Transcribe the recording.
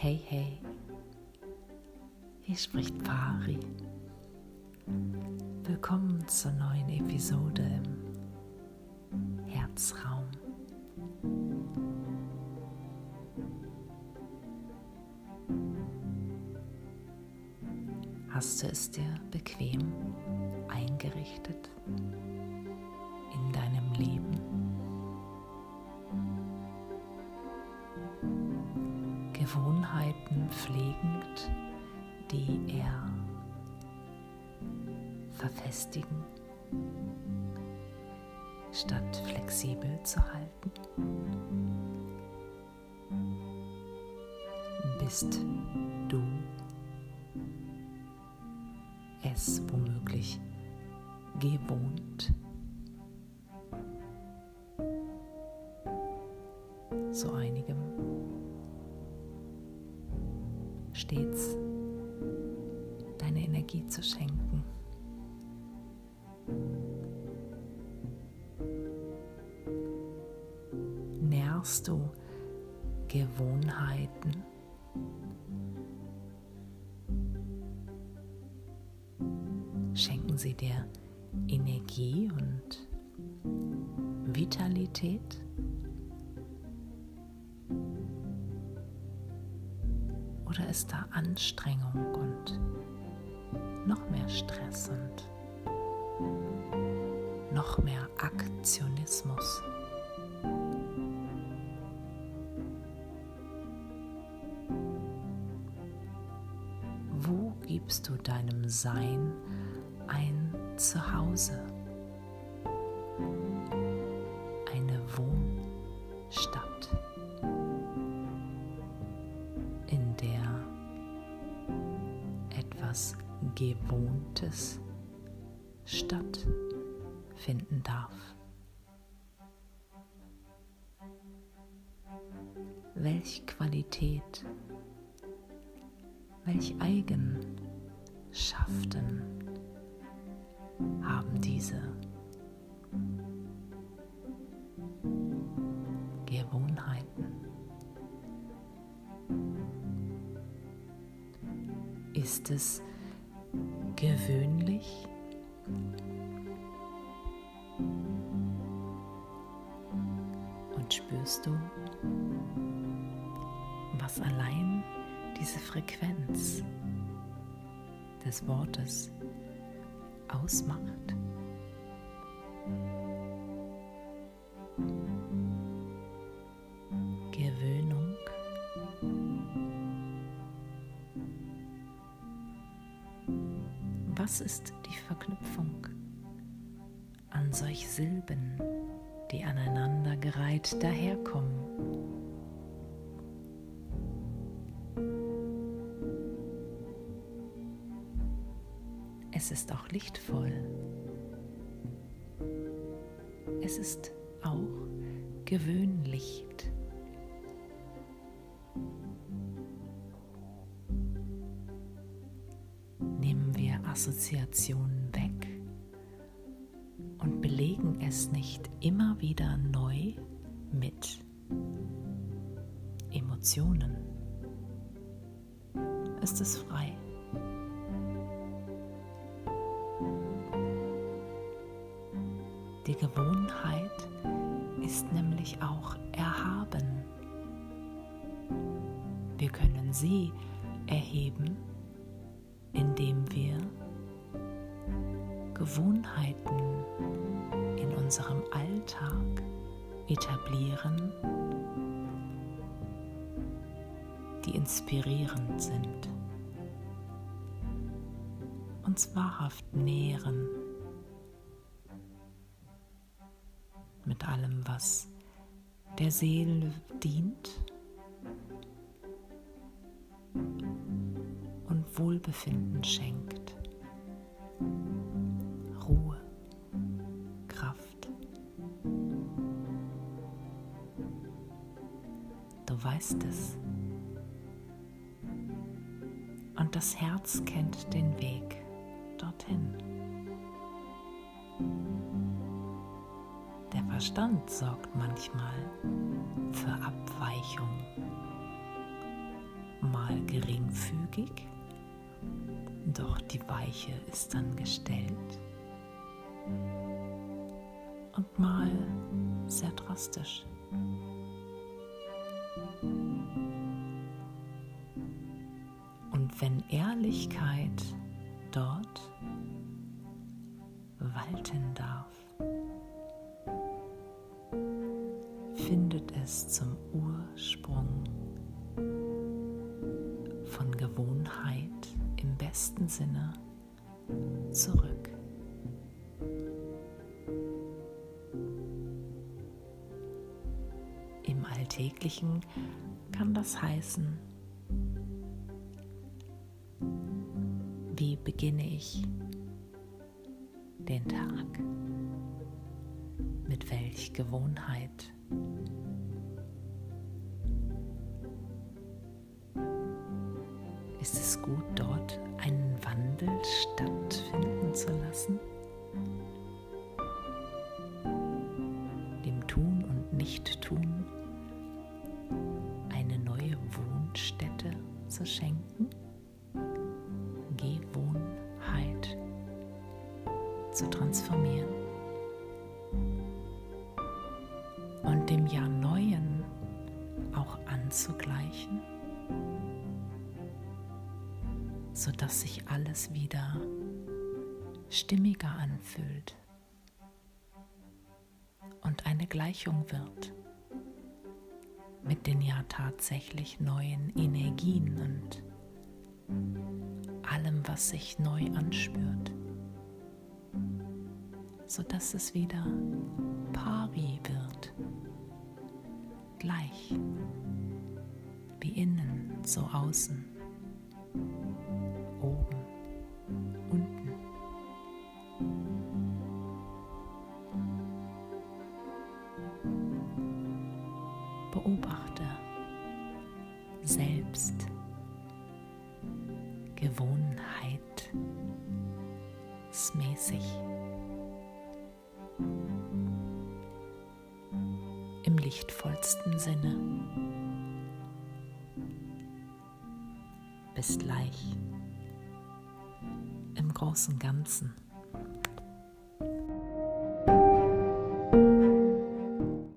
Hey, hey, hier spricht Pari. Willkommen zur neuen Episode im Herzraum. Hast du es dir bequem eingerichtet Gewohnheiten pflegend, die er verfestigen, statt flexibel zu halten? Bist du es womöglich gewohnt, so einigem stets deine Energie zu schenken. Nährst du Gewohnheiten? Schenken sie dir Energie und Vitalität? Da Anstrengung und noch mehr Stress und noch mehr Aktionismus? Wo gibst du deinem Sein ein Zuhause? Eine Wohnstadt? Gewohntes stattfinden darf. Welch Qualität, welch Eigenschaften haben diese Gewohnheiten? Ist es gewöhnlich? Und spürst du, was allein diese Frequenz des Wortes ausmacht? Was ist die Verknüpfung an solch Silben, die aneinandergereiht daherkommen? Es ist auch lichtvoll. Es ist auch gewöhnlich. Assoziationen weg und belegen es nicht immer wieder neu mit Emotionen. Ist es frei? Die Gewohnheit ist nämlich auch erhaben. Wir können sie erheben, indem wir Gewohnheiten in unserem Alltag etablieren, die inspirierend sind, uns wahrhaft nähren mit allem, was der Seele dient und Wohlbefinden schenkt. Weißt es. Und das Herz kennt den Weg dorthin. Der Verstand sorgt manchmal für Abweichung. mal geringfügig, doch die Weiche ist dann gestellt und mal sehr drastisch. Wenn Ehrlichkeit dort walten darf, findet es zum Ursprung von Gewohnheit im besten Sinne zurück. Im Alltäglichen kann das heißen, wie beginne ich den Tag, mit welch Gewohnheit. Ist es gut, dort einen Wandel stattfinden zu lassen? Dem Tun und Nicht-Tun eine neue Wohnstätte zu schenken? Zu transformieren. Und dem Jahr Neuen auch anzugleichen, sodass sich alles wieder stimmiger anfühlt und eine Gleichung wird mit den ja tatsächlich neuen Energien und allem, was sich neu anspürt, sodass es wieder pari wird, gleich wie innen, so außen, oben, unten. Beobachte selbst gewohnheitsmäßig im lichtvollsten Sinne. Bis gleich im großen Ganzen.